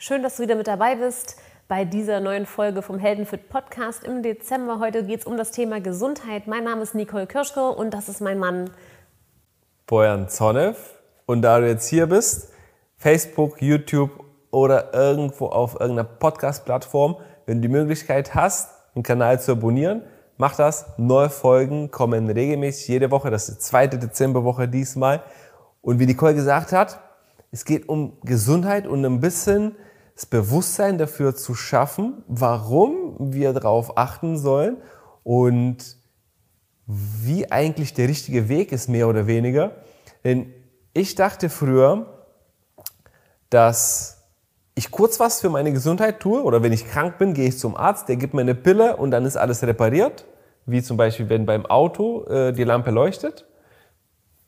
Schön, dass du wieder mit dabei bist bei dieser neuen Folge vom Heldenfit Podcast im Dezember. Heute geht es um das Thema Gesundheit. Mein Name ist Nicole Kirschke und das ist mein Mann Bojan Zonev. Und da du jetzt hier bist, Facebook, YouTube oder irgendwo auf irgendeiner Podcast-Plattform, wenn du die Möglichkeit hast, den Kanal zu abonnieren, mach das. Neue Folgen kommen regelmäßig jede Woche. Das ist die zweite Dezemberwoche diesmal. Und wie Nicole gesagt hat, es geht um Gesundheit und ein bisschen das Bewusstsein dafür zu schaffen, warum wir darauf achten sollen und wie eigentlich der richtige Weg ist, mehr oder weniger. Denn ich dachte früher, dass ich kurz was für meine Gesundheit tue oder wenn ich krank bin, gehe ich zum Arzt, der gibt mir eine Pille und dann ist alles repariert. Wie zum Beispiel, wenn beim Auto äh, die Lampe leuchtet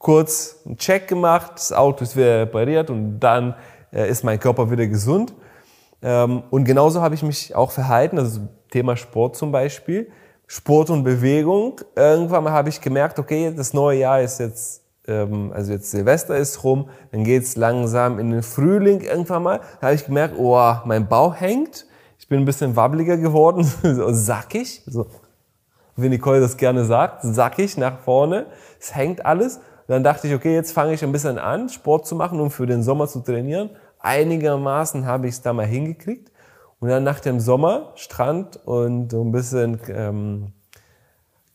kurz einen Check gemacht, das Auto ist wieder repariert und dann äh, ist mein Körper wieder gesund. Ähm, und genauso habe ich mich auch verhalten, also Thema Sport zum Beispiel. Sport und Bewegung. Irgendwann habe ich gemerkt, okay, das neue Jahr ist jetzt, ähm, also jetzt Silvester ist rum, dann geht's langsam in den Frühling irgendwann mal. Da habe ich gemerkt, oh, mein Bauch hängt. Ich bin ein bisschen wabbeliger geworden, so sackig. So, wie Nicole das gerne sagt, sackig nach vorne. Es hängt alles dann dachte ich, okay, jetzt fange ich ein bisschen an, Sport zu machen, um für den Sommer zu trainieren. Einigermaßen habe ich es da mal hingekriegt. Und dann nach dem Sommer, Strand und so ein bisschen ähm,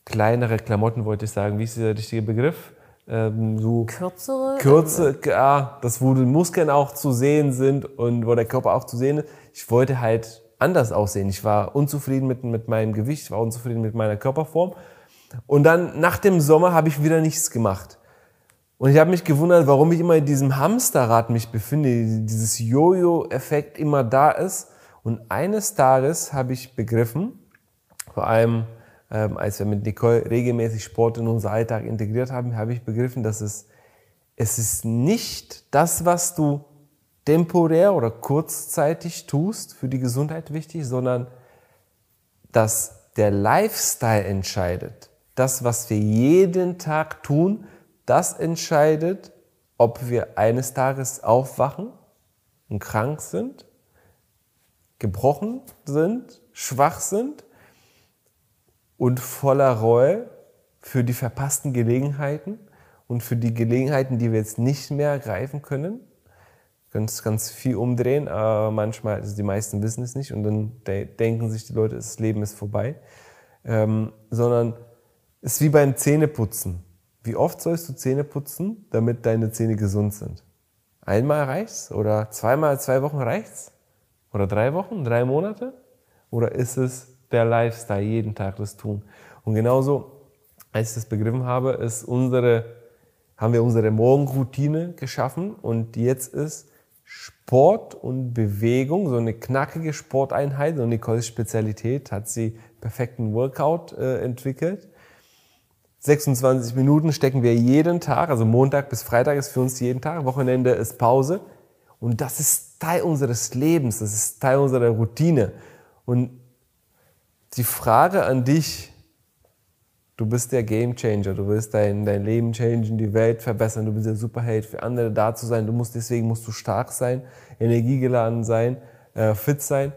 kleinere Klamotten, wollte ich sagen. Wie ist der richtige Begriff? Ähm, so kürzere? Kürze, ja, das, wo die Muskeln auch zu sehen sind und wo der Körper auch zu sehen ist. Ich wollte halt anders aussehen. Ich war unzufrieden mit, mit meinem Gewicht, ich war unzufrieden mit meiner Körperform. Und dann nach dem Sommer habe ich wieder nichts gemacht. Und ich habe mich gewundert, warum ich immer in diesem Hamsterrad mich befinde, dieses Jojo-Effekt immer da ist. Und eines Tages habe ich begriffen, vor allem ähm, als wir mit Nicole regelmäßig Sport in unser Alltag integriert haben, habe ich begriffen, dass es, es ist nicht das, was du temporär oder kurzzeitig tust, für die Gesundheit wichtig, sondern dass der Lifestyle entscheidet. Das, was wir jeden Tag tun, das entscheidet, ob wir eines Tages aufwachen und krank sind, gebrochen sind, schwach sind und voller Reue für die verpassten Gelegenheiten und für die Gelegenheiten, die wir jetzt nicht mehr ergreifen können. Ganz, ganz viel umdrehen, aber manchmal, also die meisten wissen es nicht und dann denken sich die Leute, das Leben ist vorbei. Ähm, sondern es ist wie beim Zähneputzen. Wie oft sollst du Zähne putzen, damit deine Zähne gesund sind? Einmal reicht's? Oder zweimal, zwei Wochen reicht's? Oder drei Wochen, drei Monate? Oder ist es der Lifestyle, jeden Tag das tun? Und genauso, als ich das begriffen habe, ist unsere, haben wir unsere Morgenroutine geschaffen und jetzt ist Sport und Bewegung, so eine knackige Sporteinheit, so Nicoles Spezialität, hat sie perfekten Workout äh, entwickelt 26 Minuten stecken wir jeden Tag, also Montag bis Freitag ist für uns jeden Tag, Wochenende ist Pause. Und das ist Teil unseres Lebens, das ist Teil unserer Routine. Und die Frage an dich, du bist der Game Changer, du willst dein, dein Leben changen, die Welt verbessern, du bist der Superheld, für andere da zu sein, du musst, deswegen musst du stark sein, energiegeladen sein, äh, fit sein.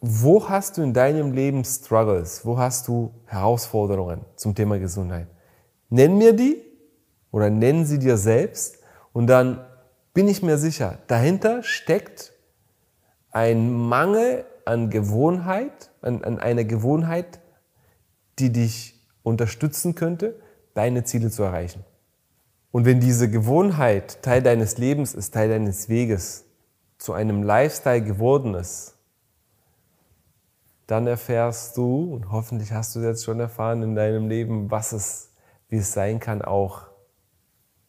Wo hast du in deinem Leben Struggles? Wo hast du Herausforderungen zum Thema Gesundheit? Nenn mir die oder nenn sie dir selbst und dann bin ich mir sicher, dahinter steckt ein Mangel an Gewohnheit, an, an einer Gewohnheit, die dich unterstützen könnte, deine Ziele zu erreichen. Und wenn diese Gewohnheit Teil deines Lebens ist, Teil deines Weges, zu einem Lifestyle geworden ist, dann erfährst du, und hoffentlich hast du jetzt schon erfahren in deinem Leben, was es, wie es sein kann, auch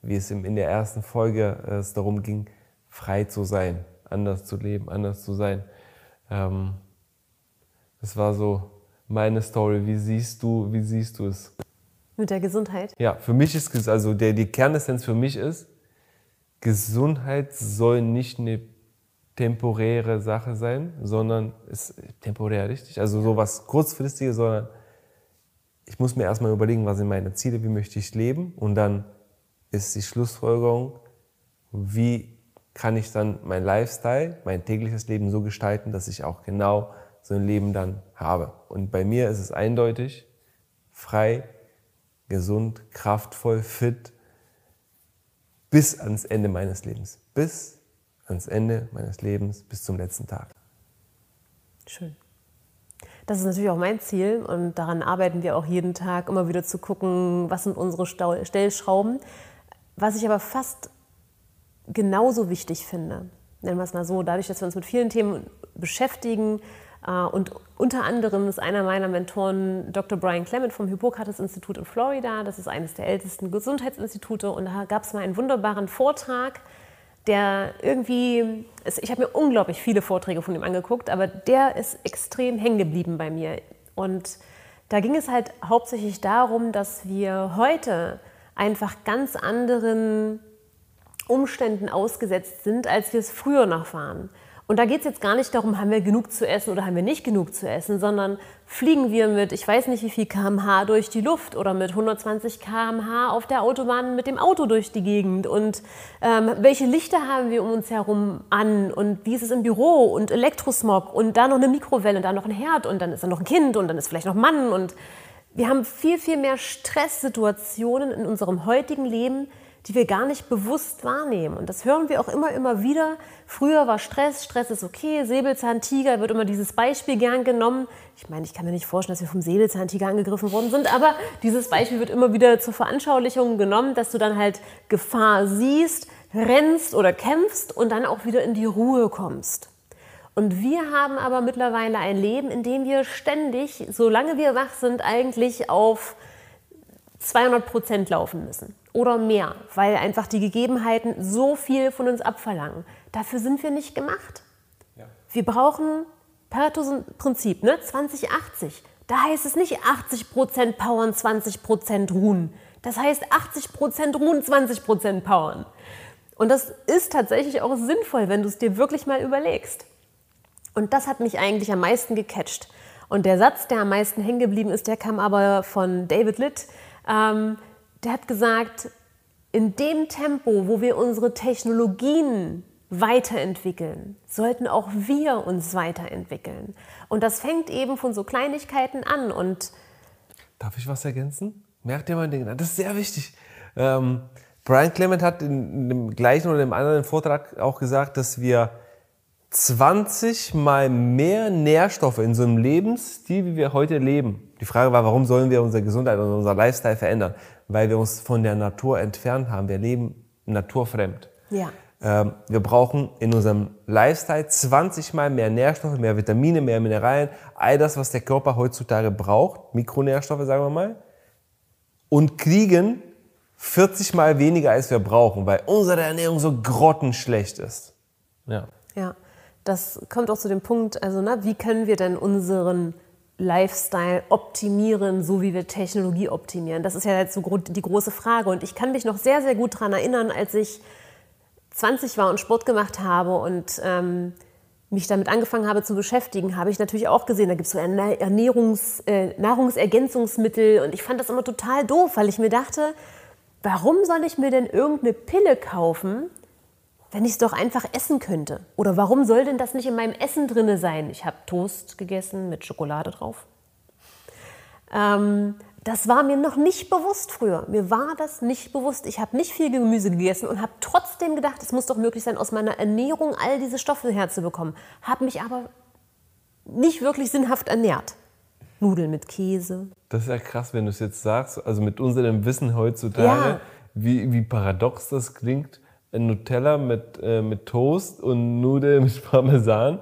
wie es in der ersten Folge äh, es darum ging, frei zu sein, anders zu leben, anders zu sein. Ähm, das war so meine Story. Wie siehst du, wie siehst du es? Mit der Gesundheit? Ja, für mich ist es, also der, die Kernessenz für mich ist, Gesundheit soll nicht eine temporäre Sache sein, sondern ist temporär richtig, also sowas kurzfristiges, sondern ich muss mir erstmal überlegen, was sind meine Ziele, wie möchte ich leben und dann ist die Schlussfolgerung, wie kann ich dann mein Lifestyle, mein tägliches Leben so gestalten, dass ich auch genau so ein Leben dann habe. Und bei mir ist es eindeutig, frei, gesund, kraftvoll, fit, bis ans Ende meines Lebens. Bis ans Ende meines Lebens, bis zum letzten Tag. Schön. Das ist natürlich auch mein Ziel und daran arbeiten wir auch jeden Tag, immer wieder zu gucken, was sind unsere Stellschrauben. Was ich aber fast genauso wichtig finde, nennen wir es mal so, dadurch, dass wir uns mit vielen Themen beschäftigen, äh, und unter anderem ist einer meiner Mentoren Dr. Brian Clement vom Hippokrates-Institut in Florida. Das ist eines der ältesten Gesundheitsinstitute. Und da gab es mal einen wunderbaren Vortrag, der irgendwie, ich habe mir unglaublich viele Vorträge von ihm angeguckt, aber der ist extrem hängen geblieben bei mir. Und da ging es halt hauptsächlich darum, dass wir heute einfach ganz anderen Umständen ausgesetzt sind, als wir es früher noch waren. Und da geht es jetzt gar nicht darum, haben wir genug zu essen oder haben wir nicht genug zu essen, sondern fliegen wir mit, ich weiß nicht wie viel kmh durch die Luft oder mit 120 kmh auf der Autobahn mit dem Auto durch die Gegend. Und ähm, welche Lichter haben wir um uns herum an? Und wie ist es im Büro? Und Elektrosmog? Und da noch eine Mikrowelle und da noch ein Herd? Und dann ist da noch ein Kind? Und dann ist vielleicht noch ein Mann? Und wir haben viel, viel mehr Stresssituationen in unserem heutigen Leben, die wir gar nicht bewusst wahrnehmen. Und das hören wir auch immer, immer wieder. Früher war Stress, Stress ist okay, Säbelzahntiger wird immer dieses Beispiel gern genommen. Ich meine, ich kann mir nicht vorstellen, dass wir vom Säbelzahntiger angegriffen worden sind, aber dieses Beispiel wird immer wieder zur Veranschaulichung genommen, dass du dann halt Gefahr siehst, rennst oder kämpfst und dann auch wieder in die Ruhe kommst. Und wir haben aber mittlerweile ein Leben, in dem wir ständig, solange wir wach sind, eigentlich auf 200 Prozent laufen müssen oder mehr, weil einfach die Gegebenheiten so viel von uns abverlangen. Dafür sind wir nicht gemacht. Ja. Wir brauchen Pareto-Prinzip, ne? 2080. Da heißt es nicht 80% powern, 20% ruhen. Das heißt 80% ruhen, 20% powern. Und das ist tatsächlich auch sinnvoll, wenn du es dir wirklich mal überlegst. Und das hat mich eigentlich am meisten gecatcht. Und der Satz, der am meisten hängen geblieben ist, der kam aber von David Litt. Ähm, der hat gesagt, in dem Tempo, wo wir unsere Technologien weiterentwickeln, sollten auch wir uns weiterentwickeln. Und das fängt eben von so Kleinigkeiten an. Und Darf ich was ergänzen? Merkt ihr mal den Das ist sehr wichtig. Ähm, Brian Clement hat in dem gleichen oder dem anderen Vortrag auch gesagt, dass wir 20 mal mehr Nährstoffe in so einem Lebensstil, wie wir heute leben. Die Frage war, warum sollen wir unsere Gesundheit und unser Lifestyle verändern? Weil wir uns von der Natur entfernt haben. Wir leben naturfremd. Ja. Ähm, wir brauchen in unserem Lifestyle 20 mal mehr Nährstoffe, mehr Vitamine, mehr Mineralien, all das, was der Körper heutzutage braucht, Mikronährstoffe, sagen wir mal, und kriegen 40 mal weniger, als wir brauchen, weil unsere Ernährung so grottenschlecht ist. Ja. Ja das kommt auch zu dem Punkt, also na, wie können wir denn unseren Lifestyle optimieren, so wie wir Technologie optimieren? Das ist ja jetzt so die große Frage. Und ich kann mich noch sehr, sehr gut daran erinnern, als ich 20 war und Sport gemacht habe und ähm, mich damit angefangen habe zu beschäftigen, habe ich natürlich auch gesehen, da gibt es so Ernährungs-, äh, Nahrungsergänzungsmittel und ich fand das immer total doof, weil ich mir dachte, warum soll ich mir denn irgendeine Pille kaufen, wenn ich es doch einfach essen könnte? Oder warum soll denn das nicht in meinem Essen drinne sein? Ich habe Toast gegessen mit Schokolade drauf. Ähm, das war mir noch nicht bewusst früher. Mir war das nicht bewusst. Ich habe nicht viel Gemüse gegessen und habe trotzdem gedacht, es muss doch möglich sein, aus meiner Ernährung all diese Stoffe herzubekommen. Habe mich aber nicht wirklich sinnhaft ernährt. Nudeln mit Käse. Das ist ja krass, wenn du es jetzt sagst. Also mit unserem Wissen heutzutage, ja. wie, wie paradox das klingt Nutella mit, äh, mit Toast und Nudeln mit Parmesan.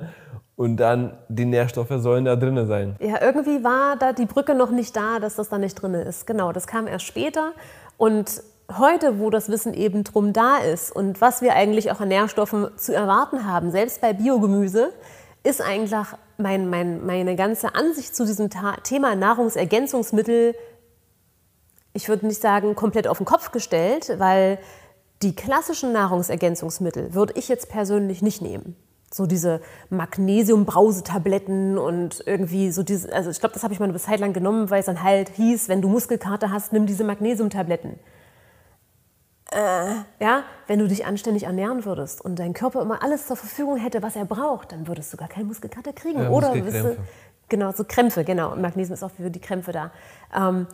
Und dann die Nährstoffe sollen da drin sein. Ja, irgendwie war da die Brücke noch nicht da, dass das da nicht drin ist. Genau, das kam erst später. Und heute, wo das Wissen eben drum da ist und was wir eigentlich auch an Nährstoffen zu erwarten haben, selbst bei Biogemüse, ist eigentlich mein, mein, meine ganze Ansicht zu diesem Thema Nahrungsergänzungsmittel, ich würde nicht sagen komplett auf den Kopf gestellt, weil die klassischen Nahrungsergänzungsmittel würde ich jetzt persönlich nicht nehmen. So diese Magnesiumbrausetabletten und irgendwie so diese, also ich glaube, das habe ich mal eine Zeit lang genommen, weil es dann halt hieß, wenn du Muskelkater hast, nimm diese Magnesiumtabletten. äh, ja, wenn du dich anständig ernähren würdest und dein Körper immer alles zur Verfügung hätte, was er braucht, dann würdest du gar keine Muskelkater kriegen. Ja, Oder du, genau, so Krämpfe, genau. Und Magnesium ist auch für die Krämpfe da. Ähm,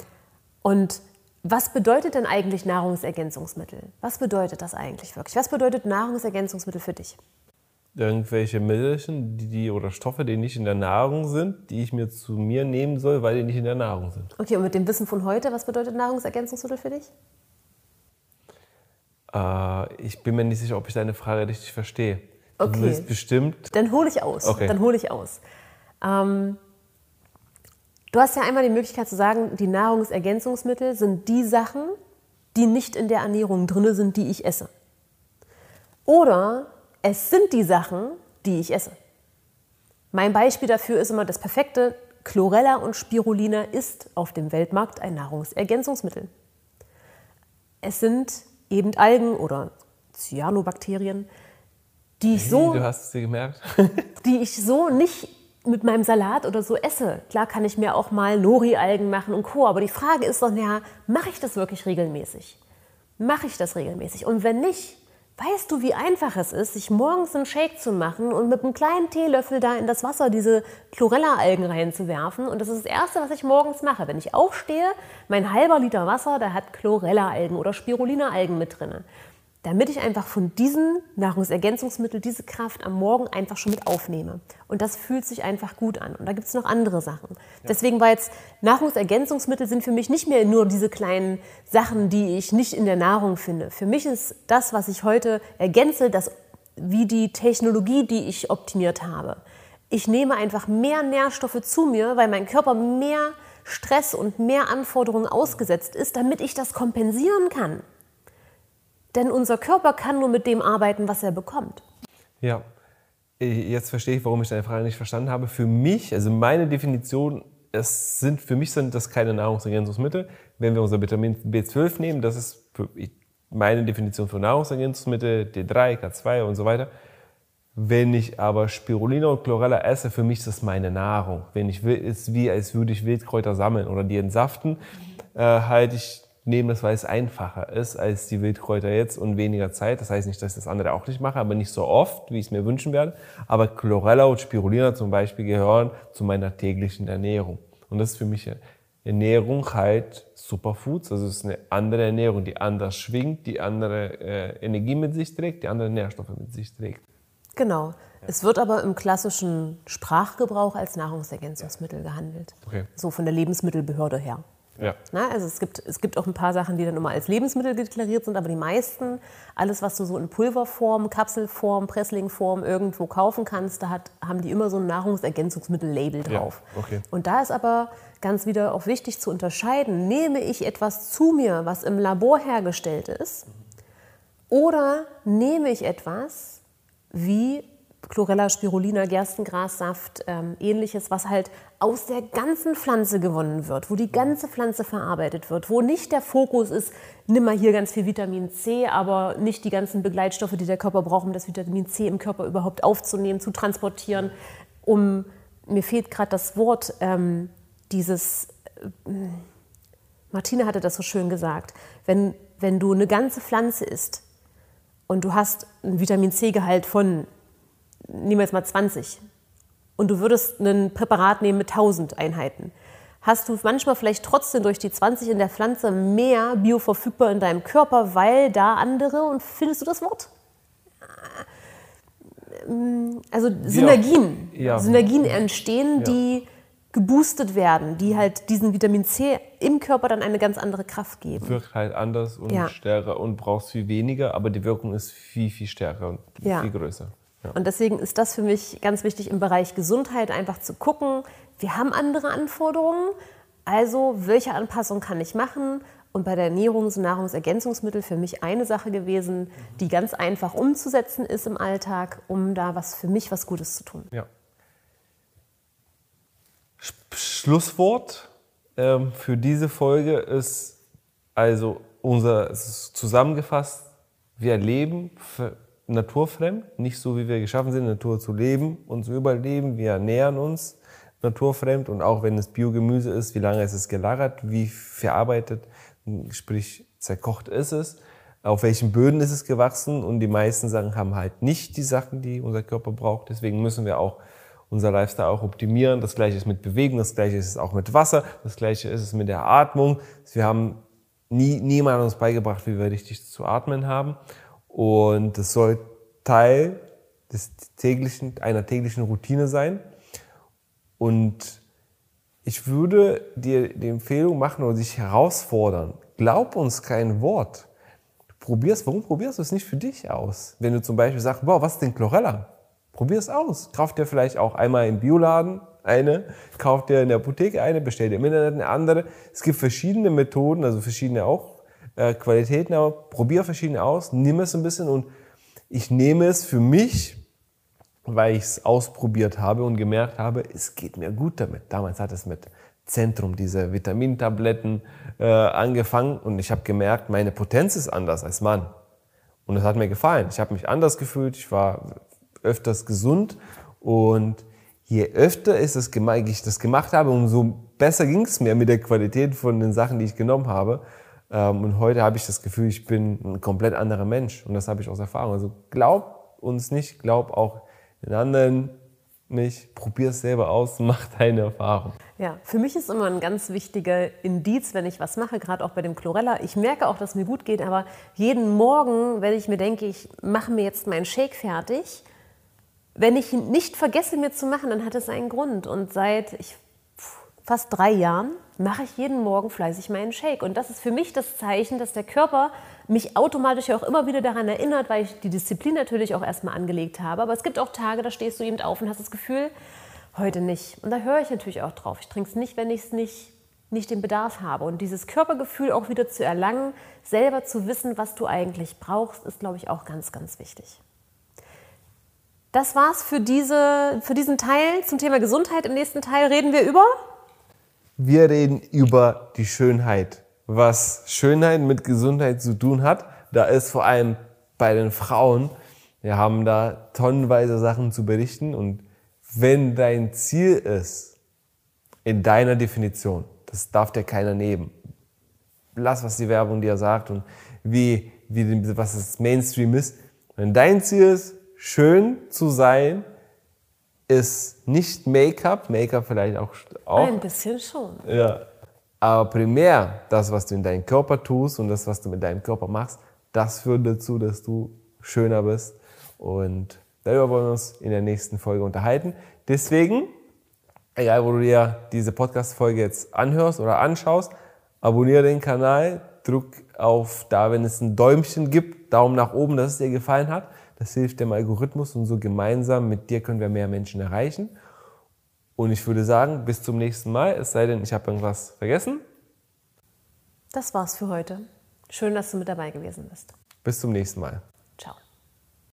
und was bedeutet denn eigentlich Nahrungsergänzungsmittel? Was bedeutet das eigentlich wirklich? Was bedeutet Nahrungsergänzungsmittel für dich? Irgendwelche Mittelchen die, oder Stoffe, die nicht in der Nahrung sind, die ich mir zu mir nehmen soll, weil die nicht in der Nahrung sind. Okay, und mit dem Wissen von heute, was bedeutet Nahrungsergänzungsmittel für dich? Äh, ich bin mir nicht sicher, ob ich deine Frage richtig verstehe. Okay. Du willst bestimmt. Dann hole ich aus. Okay. Dann hole ich aus. Ähm, du hast ja einmal die Möglichkeit zu sagen, die Nahrungsergänzungsmittel sind die Sachen, die nicht in der Ernährung drin sind, die ich esse. Oder es sind die Sachen, die ich esse. Mein Beispiel dafür ist immer das perfekte Chlorella und Spirulina ist auf dem Weltmarkt ein Nahrungsergänzungsmittel. Es sind eben Algen oder Cyanobakterien, die ich so Du hast es dir gemerkt. die ich so nicht mit meinem Salat oder so esse. Klar kann ich mir auch mal Nori-Algen machen und Co. Aber die Frage ist doch, ja, mache ich das wirklich regelmäßig? Mache ich das regelmäßig? Und wenn nicht, weißt du, wie einfach es ist, sich morgens einen Shake zu machen und mit einem kleinen Teelöffel da in das Wasser diese Chlorella-Algen reinzuwerfen? Und das ist das Erste, was ich morgens mache. Wenn ich aufstehe, mein halber Liter Wasser, da hat Chlorella-Algen oder Spirulina-Algen mit drin damit ich einfach von diesen Nahrungsergänzungsmitteln diese Kraft am Morgen einfach schon mit aufnehme. Und das fühlt sich einfach gut an. Und da gibt es noch andere Sachen. Deswegen war jetzt Nahrungsergänzungsmittel sind für mich nicht mehr nur diese kleinen Sachen, die ich nicht in der Nahrung finde. Für mich ist das, was ich heute ergänze, das wie die Technologie, die ich optimiert habe. Ich nehme einfach mehr Nährstoffe zu mir, weil mein Körper mehr Stress und mehr Anforderungen ausgesetzt ist, damit ich das kompensieren kann. Denn unser Körper kann nur mit dem arbeiten, was er bekommt. Ja, jetzt verstehe ich, warum ich deine Frage nicht verstanden habe. Für mich, also meine Definition, es sind, für mich sind das keine Nahrungsergänzungsmittel. Wenn wir unser Vitamin B12 nehmen, das ist meine Definition für Nahrungsergänzungsmittel, D3, K2 und so weiter. Wenn ich aber Spirulina und Chlorella esse, für mich ist das meine Nahrung. Wenn ich will, ist wie, als würde ich Wildkräuter sammeln oder die entsaften, äh, halt ich nehme das, weil es einfacher ist als die Wildkräuter jetzt und weniger Zeit. Das heißt nicht, dass ich das andere auch nicht mache, aber nicht so oft, wie ich es mir wünschen werde. Aber Chlorella und Spirulina zum Beispiel gehören zu meiner täglichen Ernährung. Und das ist für mich Ernährung halt Superfoods. Also es ist eine andere Ernährung, die anders schwingt, die andere äh, Energie mit sich trägt, die andere Nährstoffe mit sich trägt. Genau. Es wird aber im klassischen Sprachgebrauch als Nahrungsergänzungsmittel gehandelt. Okay. So von der Lebensmittelbehörde her. Ja. Na, also es gibt, es gibt auch ein paar Sachen, die dann immer als Lebensmittel deklariert sind, aber die meisten, alles, was du so in Pulverform, Kapselform, Presslingform irgendwo kaufen kannst, da hat, haben die immer so ein Nahrungsergänzungsmittel-Label Ja, drauf. okay. Und da ist aber ganz wieder auch wichtig zu unterscheiden, nehme ich etwas zu mir, was im Labor hergestellt ist, oder nehme ich etwas wie Chlorella spirulina, Gerstengrassaft, ähm, ähnliches, was halt aus der ganzen Pflanze gewonnen wird, wo die ganze Pflanze verarbeitet wird, wo nicht der Fokus ist, nimm mal hier ganz viel Vitamin C, aber nicht die ganzen Begleitstoffe, die der Körper braucht, um das Vitamin C im Körper überhaupt aufzunehmen, zu transportieren, um, mir fehlt gerade das Wort, ähm, dieses, äh, Martina hatte das so schön gesagt, wenn, wenn du eine ganze Pflanze isst und du hast einen Vitamin C-Gehalt von, nehmen wir jetzt mal 20, und du würdest ein Präparat nehmen mit 1000 Einheiten, hast du manchmal vielleicht trotzdem durch die 20 in der Pflanze mehr bioverfügbar in deinem Körper, weil da andere, und findest du das Wort? Also Synergien, Ja. Synergien entstehen, Ja. die geboostet werden, die halt diesen Vitamin C im Körper dann eine ganz andere Kraft geben. Wirkt halt anders und Ja. stärker und brauchst viel weniger, aber die Wirkung ist viel, viel stärker und Ja. viel größer. Ja. Und deswegen ist das für mich ganz wichtig im Bereich Gesundheit einfach zu gucken, wir haben andere Anforderungen, also welche Anpassung kann ich machen? Und bei der Ernährung sind Nahrungsergänzungsmittel für mich eine Sache gewesen, die ganz einfach umzusetzen ist im Alltag, um da was für mich was Gutes zu tun. Ja. Sch- Schlusswort ähm, für diese Folge ist also unser es ist zusammengefasst, wir leben naturfremd, nicht so wie wir geschaffen sind, Natur zu leben und zu überleben. Wir ernähren uns naturfremd und auch wenn es Biogemüse ist, wie lange ist es gelagert, wie verarbeitet, sprich zerkocht ist es. auf welchen Böden ist es gewachsen und die meisten Sachen haben halt nicht die Sachen, die unser Körper braucht. Deswegen müssen wir auch unser Lifestyle auch optimieren. Das gleiche ist mit Bewegung, das gleiche ist es auch mit Wasser, das gleiche ist es mit der Atmung. Wir haben nie, niemand uns beigebracht, wie wir richtig zu atmen haben. Und das soll Teil des täglichen, einer täglichen Routine sein. Und ich würde dir die Empfehlung machen oder dich herausfordern. Glaub uns kein Wort. Probier's, warum probierst du es nicht für dich aus? Wenn du zum Beispiel sagst, boah, was ist denn Chlorella? Probier es aus. Kauf dir vielleicht auch einmal im Bioladen eine, kauf dir in der Apotheke eine, bestell dir im Internet eine andere. Es gibt verschiedene Methoden, also verschiedene auch äh, Qualitäten, aber probier verschiedene aus, nimm es ein bisschen und ich nehme es für mich, weil ich es ausprobiert habe und gemerkt habe, es geht mir gut damit. Damals hat es mit Zentrum, diese Vitamintabletten äh, angefangen und ich habe gemerkt, meine Potenz ist anders als Mann. Und das hat mir gefallen. Ich habe mich anders gefühlt, ich war öfters gesund und je öfter ich das, ich das gemacht habe, umso besser ging es mir mit der Qualität von den Sachen, die ich genommen habe. Ähm, und heute habe ich das Gefühl, ich bin ein komplett anderer Mensch und das habe ich aus Erfahrung. Also glaub uns nicht, glaub auch den anderen nicht, probier es selber aus, mach deine Erfahrung. Ja, für mich ist immer ein ganz wichtiger Indiz, wenn ich was mache, gerade auch bei dem Chlorella. Ich merke auch, dass es mir gut geht, aber jeden Morgen, wenn ich mir denke, ich mache mir jetzt meinen Shake fertig, wenn ich ihn nicht vergesse, mir zu machen, dann hat es einen Grund. Und seit ich, fast drei Jahren mache ich jeden Morgen fleißig meinen Shake. Und das ist für mich das Zeichen, dass der Körper mich automatisch auch immer wieder daran erinnert, weil ich die Disziplin natürlich auch erstmal angelegt habe. Aber es gibt auch Tage, da stehst du eben auf und hast das Gefühl, heute nicht. Und da höre ich natürlich auch drauf. Ich trinke es nicht, wenn ich es nicht, nicht den Bedarf habe. Und dieses Körpergefühl auch wieder zu erlangen, selber zu wissen, was du eigentlich brauchst, ist, glaube ich, auch ganz, ganz wichtig. Das war's für, diese, für diesen Teil zum Thema Gesundheit. Im nächsten Teil reden wir über wir reden über die Schönheit. Was Schönheit mit Gesundheit zu tun hat, da ist vor allem bei den Frauen, wir haben da tonnenweise Sachen zu berichten und wenn dein Ziel ist, in deiner Definition, das darf dir keiner nehmen. Lass, was die Werbung dir sagt und wie, wie, was das Mainstream ist. Wenn dein Ziel ist, schön zu sein, ist nicht Make-up, Make-up vielleicht auch, auch. Ein bisschen schon. Ja. Aber primär das, was du in deinem Körper tust und das, was du mit deinem Körper machst, das führt dazu, dass du schöner bist. Und darüber wollen wir uns in der nächsten Folge unterhalten. Deswegen, egal wo du dir diese Podcast-Folge jetzt anhörst oder anschaust, abonniere den Kanal, drück auf da, wenn es ein Däumchen gibt, Daumen nach oben, dass es dir gefallen hat. Das hilft dem Algorithmus und so gemeinsam mit dir können wir mehr Menschen erreichen. Und ich würde sagen, bis zum nächsten Mal, es sei denn, ich habe irgendwas vergessen. Das war's für heute. Schön, dass du mit dabei gewesen bist. Bis zum nächsten Mal.